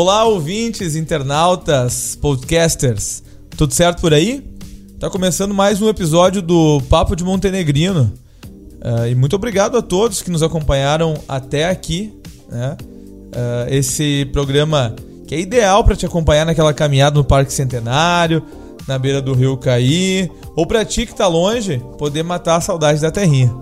Olá, ouvintes, internautas, podcasters. Tudo certo por aí? Tá começando mais um episódio do Papo de Montenegrino. Uh, e muito obrigado a todos que nos acompanharam até aqui. Né? Uh, esse programa que é ideal para te acompanhar naquela caminhada no Parque Centenário, na beira do Rio Caí, ou para ti que tá longe, poder matar a saudade da terrinha.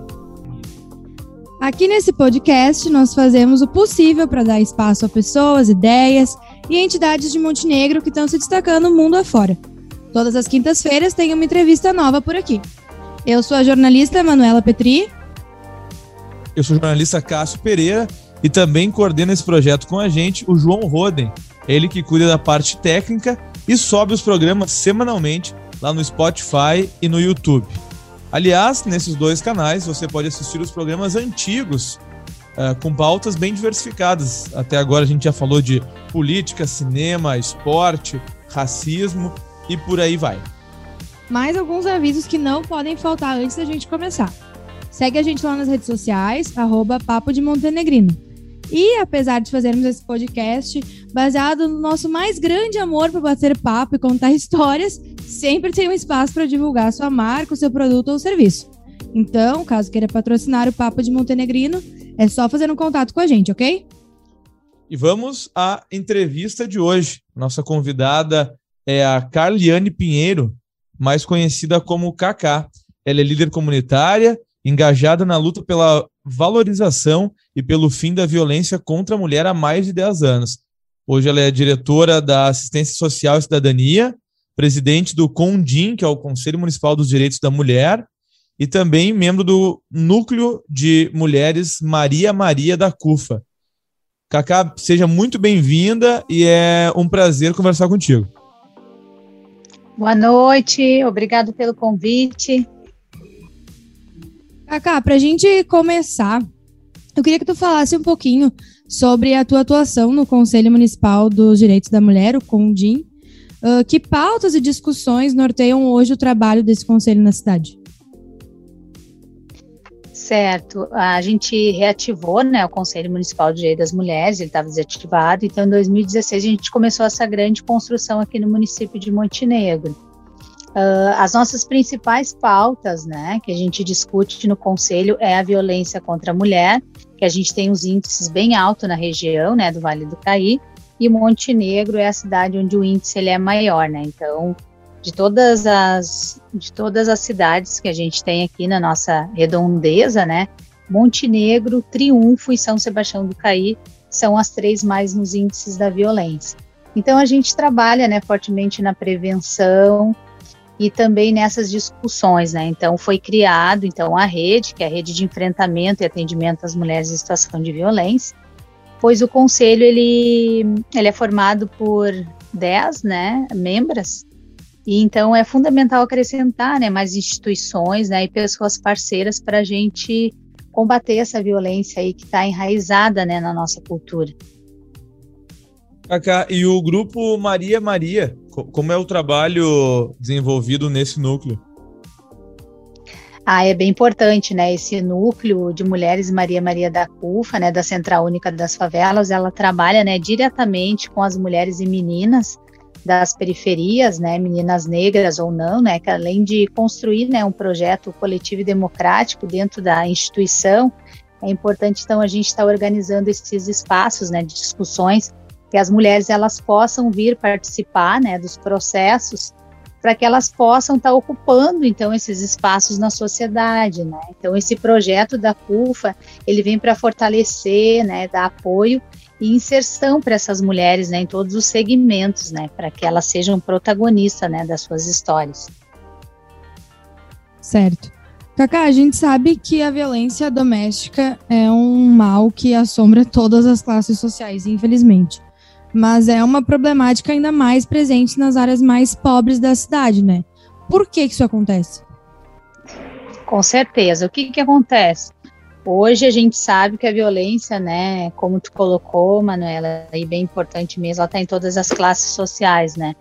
Aqui nesse podcast, nós fazemos o possível para dar espaço a pessoas, ideias e entidades de Montenegro que estão se destacando mundo afora. Todas as quintas-feiras tem uma entrevista nova por aqui. Eu sou a jornalista Manuela Petri. Eu sou o jornalista Cássio Pereira e também coordena esse projeto com a gente o João Roden, ele que cuida da parte técnica e sobe os programas semanalmente lá no Spotify e no YouTube. Aliás, nesses dois canais você pode assistir os programas antigos uh, com pautas bem diversificadas. Até agora a gente já falou de política, cinema, esporte, racismo e por aí vai. Mais alguns avisos que não podem faltar antes da gente começar. Segue a gente lá nas redes sociais, arroba Papo de Montenegrino. E apesar de fazermos esse podcast baseado no nosso mais grande amor por bater papo e contar histórias, sempre tem um espaço para divulgar sua marca, o seu produto ou serviço. Então, caso queira patrocinar o Papo de Montenegrino, é só fazer um contato com a gente, ok? E vamos à entrevista de hoje. Nossa convidada é a Carliane Pinheiro, mais conhecida como Kaká. Ela é líder comunitária, engajada na luta pela valorização e pelo fim da violência contra a mulher há mais de 10 anos. Hoje ela é diretora da Assistência Social e Cidadania presidente do CONDIM, que é o Conselho Municipal dos Direitos da Mulher, e também membro do Núcleo de Mulheres Maria Maria da CUFA. Cacá, seja muito bem-vinda e é um prazer conversar contigo. Boa noite, obrigado pelo convite. Cacá, para a gente começar, eu queria que tu falasse um pouquinho sobre a tua atuação no Conselho Municipal dos Direitos da Mulher, o CONDIM, Uh, que pautas e discussões norteiam hoje o trabalho desse conselho na cidade? Certo, a gente reativou né, o Conselho Municipal de Direito das Mulheres, ele estava desativado, então em 2016 a gente começou essa grande construção aqui no município de Montenegro. Uh, as nossas principais pautas né, que a gente discute no Conselho é a violência contra a mulher, que a gente tem os índices bem altos na região né, do Vale do Caí, e Montenegro é a cidade onde o índice ele é maior, né? Então, de todas as de todas as cidades que a gente tem aqui na nossa redondeza, né? Montenegro, Triunfo e São Sebastião do Caí são as três mais nos índices da violência. Então a gente trabalha, né, fortemente na prevenção e também nessas discussões, né? Então foi criado então a rede, que é a rede de enfrentamento e atendimento às mulheres em situação de violência pois o conselho ele, ele é formado por 10 né, membros, e então é fundamental acrescentar né, mais instituições né, e pessoas parceiras para a gente combater essa violência aí que está enraizada né, na nossa cultura. Cacá, e o grupo Maria Maria, como é o trabalho desenvolvido nesse núcleo? Ah, é bem importante, né? Esse núcleo de mulheres Maria Maria da CUFA, né, da Central Única das Favelas, ela trabalha, né, diretamente com as mulheres e meninas das periferias, né, meninas negras ou não, né, que além de construir, né, um projeto coletivo e democrático dentro da instituição, é importante então a gente estar tá organizando esses espaços, né, de discussões que as mulheres elas possam vir participar, né, dos processos para que elas possam estar tá ocupando então esses espaços na sociedade, né? Então esse projeto da CUFA ele vem para fortalecer, né, dar apoio e inserção para essas mulheres, né, em todos os segmentos, né, para que elas sejam protagonistas, né, das suas histórias. Certo. Cacá, a gente sabe que a violência doméstica é um mal que assombra todas as classes sociais, infelizmente mas é uma problemática ainda mais presente nas áreas mais pobres da cidade, né? Por que, que isso acontece? Com certeza. O que, que acontece? Hoje a gente sabe que a violência, né, como tu colocou, Manuela, e bem importante mesmo, ela está em todas as classes sociais, né?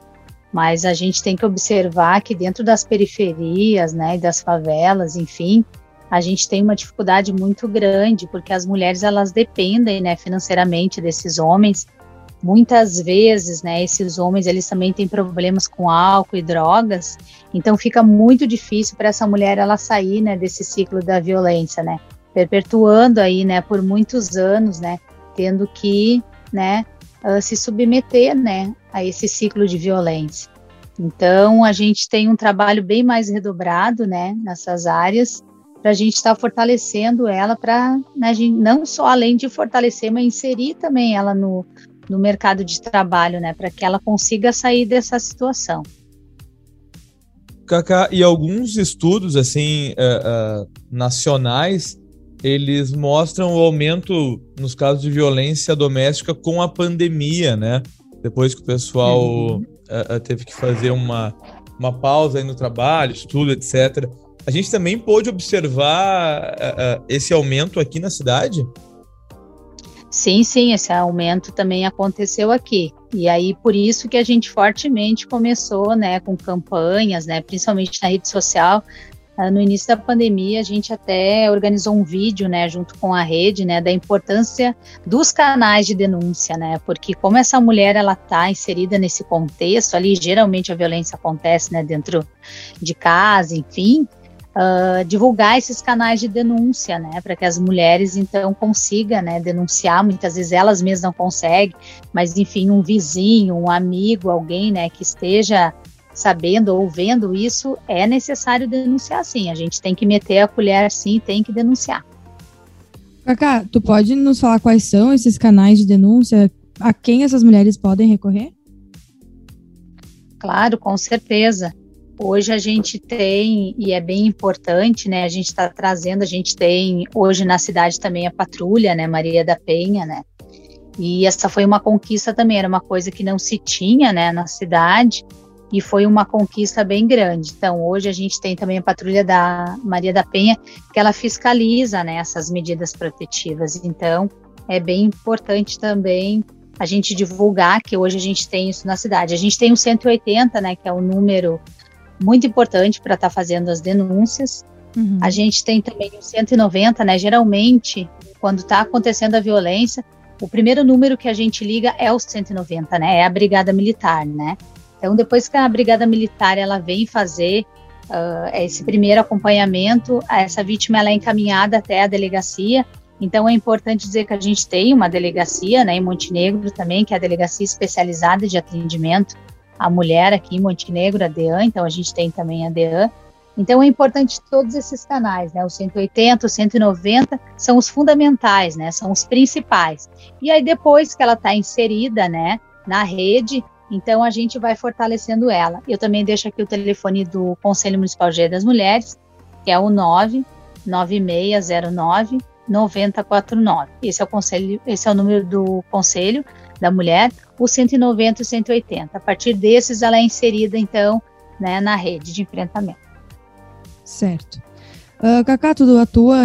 Mas a gente tem que observar que dentro das periferias, né, e das favelas, enfim, a gente tem uma dificuldade muito grande, porque as mulheres elas dependem, né, financeiramente desses homens muitas vezes, né, esses homens eles também têm problemas com álcool e drogas, então fica muito difícil para essa mulher ela sair, né, desse ciclo da violência, né, perpetuando aí, né, por muitos anos, né, tendo que, né, uh, se submeter, né, a esse ciclo de violência. Então a gente tem um trabalho bem mais redobrado, né, nessas áreas para a gente estar tá fortalecendo ela para né, não só além de fortalecer, mas inserir também ela no, no mercado de trabalho, né, para que ela consiga sair dessa situação. Cacá, e alguns estudos assim uh, uh, nacionais eles mostram o aumento nos casos de violência doméstica com a pandemia, né? Depois que o pessoal uhum. uh, teve que fazer uma, uma pausa aí no trabalho, estudo, etc. A gente também pôde observar esse aumento aqui na cidade? Sim, sim, esse aumento também aconteceu aqui. E aí, por isso que a gente fortemente começou, né, com campanhas, né, principalmente na rede social. Ah, no início da pandemia, a gente até organizou um vídeo, né, junto com a rede, né, da importância dos canais de denúncia, né, porque como essa mulher, ela tá inserida nesse contexto ali, geralmente a violência acontece, né, dentro de casa, enfim, uh, divulgar esses canais de denúncia, né, para que as mulheres então consigam, né, denunciar. Muitas vezes elas mesmas não conseguem, mas enfim, um vizinho, um amigo, alguém, né, que esteja sabendo ou vendo isso, é necessário denunciar sim. A gente tem que meter a colher sim, tem que denunciar. Cacá, tu pode nos falar quais são esses canais de denúncia? A quem essas mulheres podem recorrer? Claro, com certeza. Hoje a gente tem, e é bem importante, né? A gente está trazendo, a gente tem hoje na cidade também a patrulha, né? Maria da Penha, né? E essa foi uma conquista também, era uma coisa que não se tinha, né, na cidade, e foi uma conquista bem grande. Então, hoje a gente tem também a patrulha da Maria da Penha, que ela fiscaliza, né, essas medidas protetivas. Então, é bem importante também a gente divulgar que hoje a gente tem isso na cidade. A gente tem o 180, né, que é o número muito importante para estar tá fazendo as denúncias. Uhum. A gente tem também o 190, né? Geralmente, quando está acontecendo a violência, o primeiro número que a gente liga é o 190, né? É a Brigada Militar, né? Então, depois que a Brigada Militar ela vem fazer uh, esse primeiro acompanhamento, essa vítima ela é encaminhada até a delegacia. Então, é importante dizer que a gente tem uma delegacia, né, em Montenegro também, que é a delegacia especializada de atendimento a mulher aqui em Montenegro, a DEAN, então a gente tem também a DEAN. Então é importante todos esses canais, né? O 180, o 190 são os fundamentais, né? São os principais. E aí depois que ela está inserida, né, na rede, então a gente vai fortalecendo ela. Eu também deixo aqui o telefone do Conselho Municipal de das Mulheres, que é o 99609 9049. Esse é o conselho, esse é o número do conselho da mulher, o 190 e o 180. A partir desses, ela é inserida, então, né, na rede de enfrentamento. Certo. Uh, Cacá, tu atua,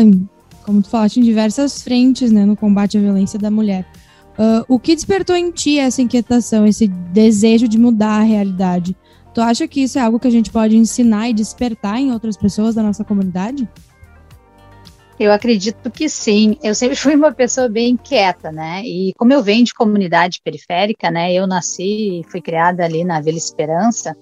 como tu falaste, em diversas frentes né, no combate à violência da mulher. Uh, o que despertou em ti essa inquietação, esse desejo de mudar a realidade? Tu acha que isso é algo que a gente pode ensinar e despertar em outras pessoas da nossa comunidade? Eu acredito que sim. Eu sempre fui uma pessoa bem inquieta, né? E como eu venho de comunidade periférica, né? Eu nasci e fui criada ali na Vila Esperança.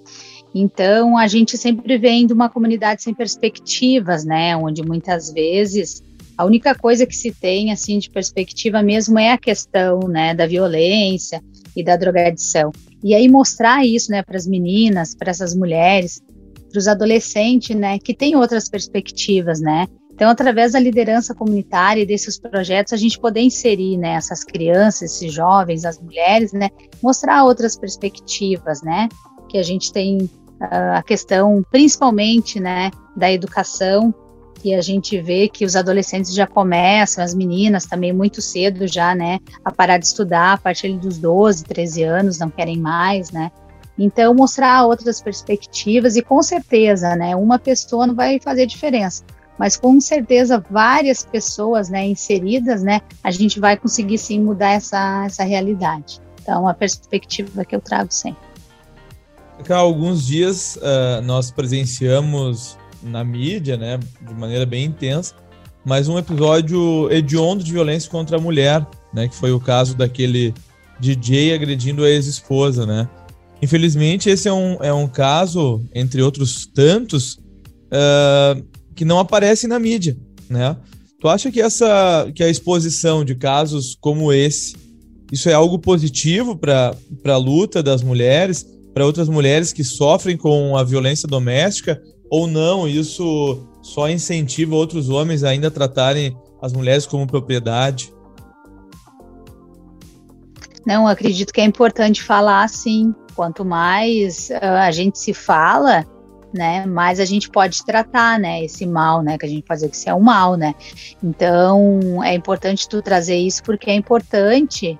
Então, a gente sempre vem de uma comunidade sem perspectivas, né? Onde muitas vezes a única coisa que se tem assim de perspectiva mesmo é a questão, né, da violência e da drogadição. E aí mostrar isso, né, para as meninas, para essas mulheres, para os adolescentes, né, que tem outras perspectivas, né? Então, através da liderança comunitária e desses projetos, a gente poder inserir né, essas crianças, esses jovens, as mulheres, né, mostrar outras perspectivas, né, que a gente tem uh, a questão, principalmente, né, da educação, que a gente vê que os adolescentes já começam, as meninas também muito cedo já, né, a parar de estudar a partir dos 12, 13 anos, não querem mais, né, então, mostrar outras perspectivas e com certeza, né, uma pessoa não vai fazer diferença mas com certeza várias pessoas né, inseridas, né, a gente vai conseguir sim mudar essa, essa realidade. Então, a perspectiva que eu trago sempre. Há alguns dias uh, nós presenciamos na mídia, né, de maneira bem intensa, mais um episódio hediondo de violência contra a mulher, né, que foi o caso daquele DJ agredindo a ex-esposa, né? Infelizmente, esse é um, é um caso, entre outros tantos, uh, que não aparece na mídia, né? Tu acha que essa que a exposição de casos como esse, isso é algo positivo para a luta das mulheres, para outras mulheres que sofrem com a violência doméstica, ou não? Isso só incentiva outros homens a ainda tratarem as mulheres como propriedade? Não, acredito que é importante falar sim. Quanto mais uh, a gente se fala, né, mais a gente pode tratar, né, esse mal, né, que a gente pode dizer que isso é um mal, né. Então, é importante tu trazer isso porque é importante,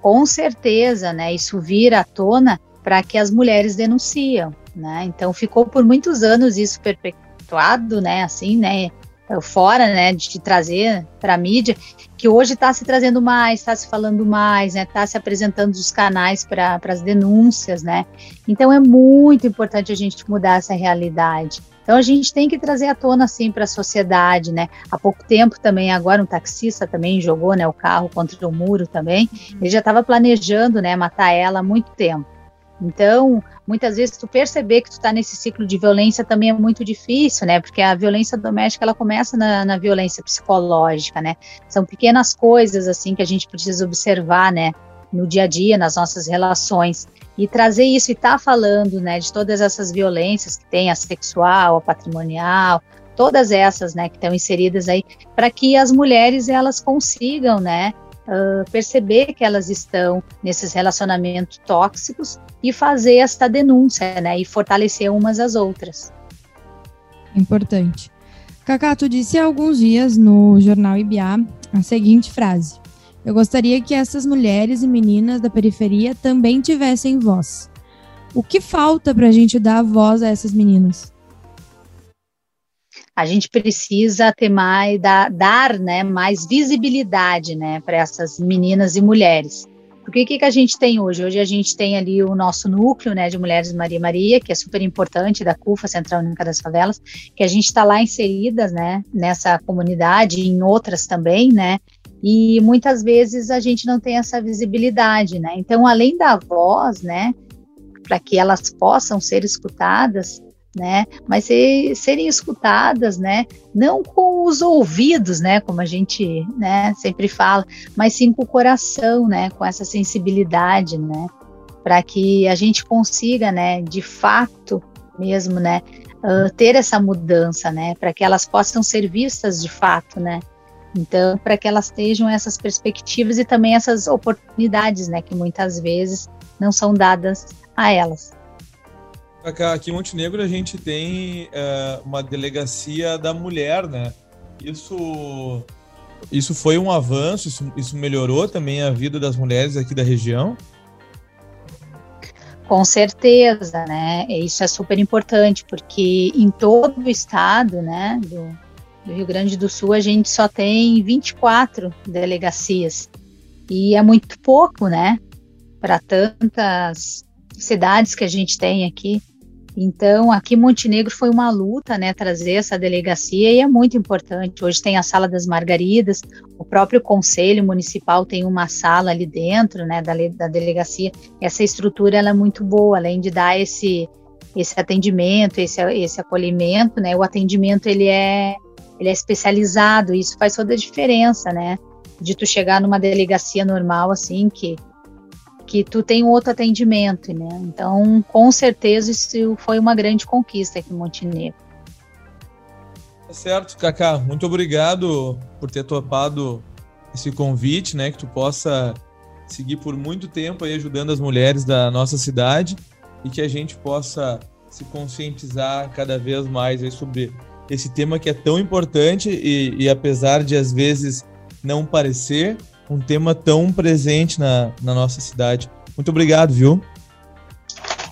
com certeza, né, isso vir à tona para que as mulheres denunciam, né. Então, ficou por muitos anos isso perpetuado, né, assim, né, fora, né, de trazer para a mídia, que hoje está se trazendo mais, está se falando mais, né, está se apresentando os canais para as denúncias, né. Então é muito importante a gente mudar essa realidade. Então a gente tem que trazer à tona assim para a sociedade, né? Há pouco tempo também agora um taxista também jogou, né, o carro contra o muro também. Ele já estava planejando, né, matar ela há muito tempo. Então, muitas vezes tu perceber que tu está nesse ciclo de violência também é muito difícil, né? Porque a violência doméstica ela começa na, na, violência psicológica, né? São pequenas coisas assim que a gente precisa observar, né? No dia a dia, nas nossas relações e trazer isso e estar tá falando, né? De todas essas violências que tem a sexual, a patrimonial, todas essas, né? Que estão inseridas aí, para que as mulheres elas consigam, né? Uh, perceber que elas estão nesses relacionamentos tóxicos e fazer esta denúncia, né? E fortalecer umas às outras. Importante. Cacá, tu disse há alguns dias no jornal IBA a seguinte frase: Eu gostaria que essas mulheres e meninas da periferia também tivessem voz. O que falta para a gente dar voz a essas meninas? a gente precisa ter mais dar, dar né, mais visibilidade né, para essas meninas e mulheres. Porque o que, que a gente tem hoje? Hoje a gente tem ali o nosso núcleo né, de Mulheres Maria Maria, que é super importante, da CUFA, Central Única das Favelas, que a gente está lá inseridas né, nessa comunidade e em outras também, né? E muitas vezes a gente não tem essa visibilidade, né? Então, além da voz, né, para que elas possam ser escutadas, né? Mas ser, serem escutadas, né? Não com os ouvidos, né? Como a gente, né? Sempre fala, mas sim com o coração, né? Com essa sensibilidade, né? Para que a gente consiga, né? De fato, mesmo, né? Uh, ter essa mudança, né? Para que elas possam ser vistas de fato, né? Então, para que elas tenham essas perspectivas e também essas oportunidades, né? Que muitas vezes não são dadas a elas. Aqui em Montenegro a gente tem é, uma delegacia da mulher, né? Isso, isso foi um avanço, isso, isso melhorou também a vida das mulheres aqui da região? Com certeza, né? Isso é super importante, porque em todo o estado, né, do, do Rio Grande do Sul, a gente só tem 24 delegacias. E é muito pouco, né? Para tantas cidades que a gente tem aqui. Então, aqui Montenegro foi uma luta, né, trazer essa delegacia e é muito importante. Hoje tem a Sala das Margaridas, o próprio Conselho Municipal tem uma sala ali dentro, né, da, da delegacia. Essa estrutura ela é muito boa, além de dar esse esse atendimento, esse, esse acolhimento, né, o atendimento ele é ele é especializado, isso faz toda a diferença, né, de tu chegar numa delegacia normal assim que que tu tem um outro atendimento, né? Então, com certeza isso foi uma grande conquista aqui em Montenegro. Tá certo, Cacá. Muito obrigado por ter topado esse convite, né? Que tu possa seguir por muito tempo aí ajudando as mulheres da nossa cidade e que a gente possa se conscientizar cada vez mais aí sobre esse tema que é tão importante e, e apesar de às vezes não parecer, um tema tão presente na, na nossa cidade. Muito obrigado, viu?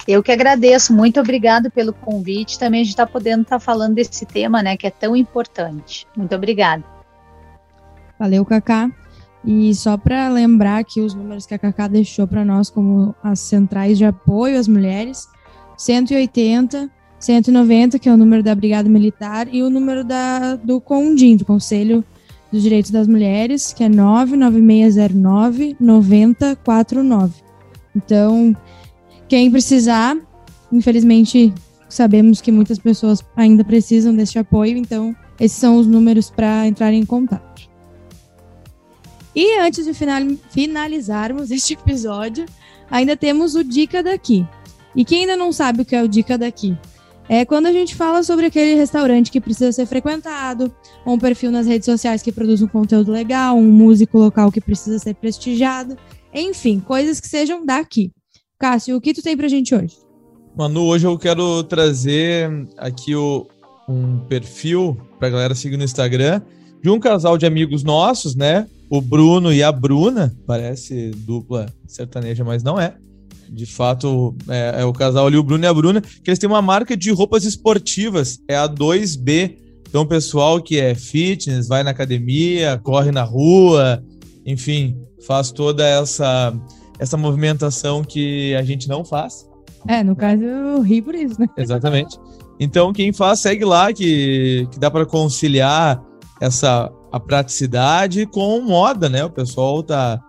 Eu que agradeço, muito obrigado pelo convite. Também a gente está podendo estar tá falando desse tema, né, que é tão importante. Muito obrigada. Valeu, Cacá. E só para lembrar aqui os números que a Cacá deixou para nós como as centrais de apoio às mulheres, 180, 190, que é o número da Brigada Militar, e o número da, do CONDIM, do Conselho dos Direitos das Mulheres, que é 99609 9049. Então, quem precisar, infelizmente sabemos que muitas pessoas ainda precisam deste apoio, então esses são os números para entrar em contato. E antes de finalizarmos este episódio, ainda temos o Dica Daqui. E quem ainda não sabe o que é o Dica Daqui? É quando a gente fala sobre aquele restaurante que precisa ser frequentado, um perfil nas redes sociais que produz um conteúdo legal, um músico local que precisa ser prestigiado, enfim, coisas que sejam daqui. Cássio, o que tu tem pra gente hoje? Manu, hoje eu quero trazer aqui o, um perfil pra galera seguir no Instagram de um casal de amigos nossos, né? O Bruno e a Bruna, parece dupla sertaneja, mas não é. De fato, é, é, o casal ali, o Bruno e a Bruna, que eles têm uma marca de roupas esportivas, é a 2B. Então, o pessoal que é fitness, vai na academia, corre na rua, enfim, faz toda essa, essa movimentação que a gente não faz. É, no caso, eu ri por isso, né? Exatamente. Então, quem faz, segue lá, que, que dá para conciliar essa a praticidade com moda, né? O pessoal tá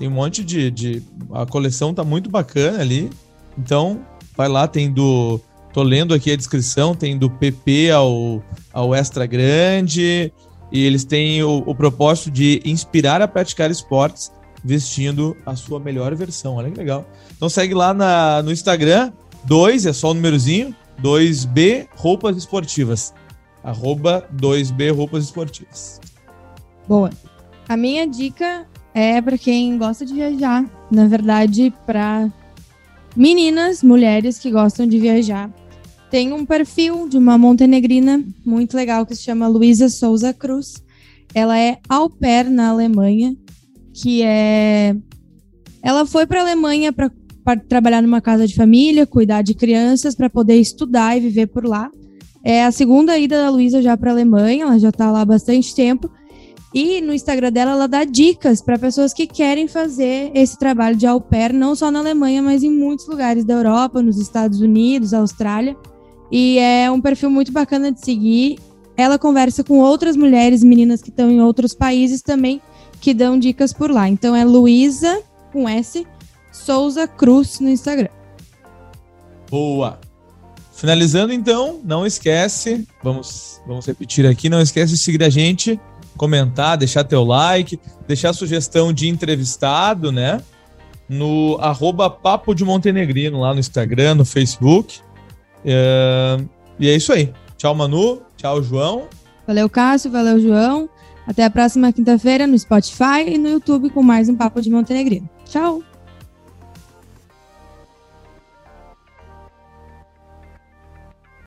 tem um monte de, de. A coleção tá muito bacana ali. Então, vai lá, tem do. Tô lendo aqui a descrição, tem do PP ao, ao Extra Grande. E eles têm o, o propósito de inspirar a praticar esportes vestindo a sua melhor versão. Olha que legal. Então segue lá na, no Instagram, 2, é só o númerozinho, 2B Roupas Esportivas. Arroba 2B Roupas Esportivas. Boa. A minha dica é para quem gosta de viajar. Na verdade, para meninas, mulheres que gostam de viajar. Tem um perfil de uma montenegrina muito legal que se chama Luísa Souza Cruz. Ela é au pair na Alemanha, que é. Ela foi para a Alemanha para trabalhar numa casa de família, cuidar de crianças, para poder estudar e viver por lá. É a segunda ida da Luísa já para a Alemanha, ela já está lá há bastante tempo. E no Instagram dela, ela dá dicas para pessoas que querem fazer esse trabalho de au pair, não só na Alemanha, mas em muitos lugares da Europa, nos Estados Unidos, Austrália. E é um perfil muito bacana de seguir. Ela conversa com outras mulheres, meninas que estão em outros países também, que dão dicas por lá. Então é Luísa, com S, Souza Cruz no Instagram. Boa! Finalizando então, não esquece, vamos, vamos repetir aqui, não esquece de seguir a gente comentar, deixar teu like, deixar sugestão de entrevistado, né? No arroba Papo de Montenegrino, lá no Instagram, no Facebook. É... E é isso aí. Tchau, Manu. Tchau, João. Valeu, Cássio. Valeu, João. Até a próxima quinta-feira no Spotify e no YouTube com mais um Papo de Montenegrino. Tchau!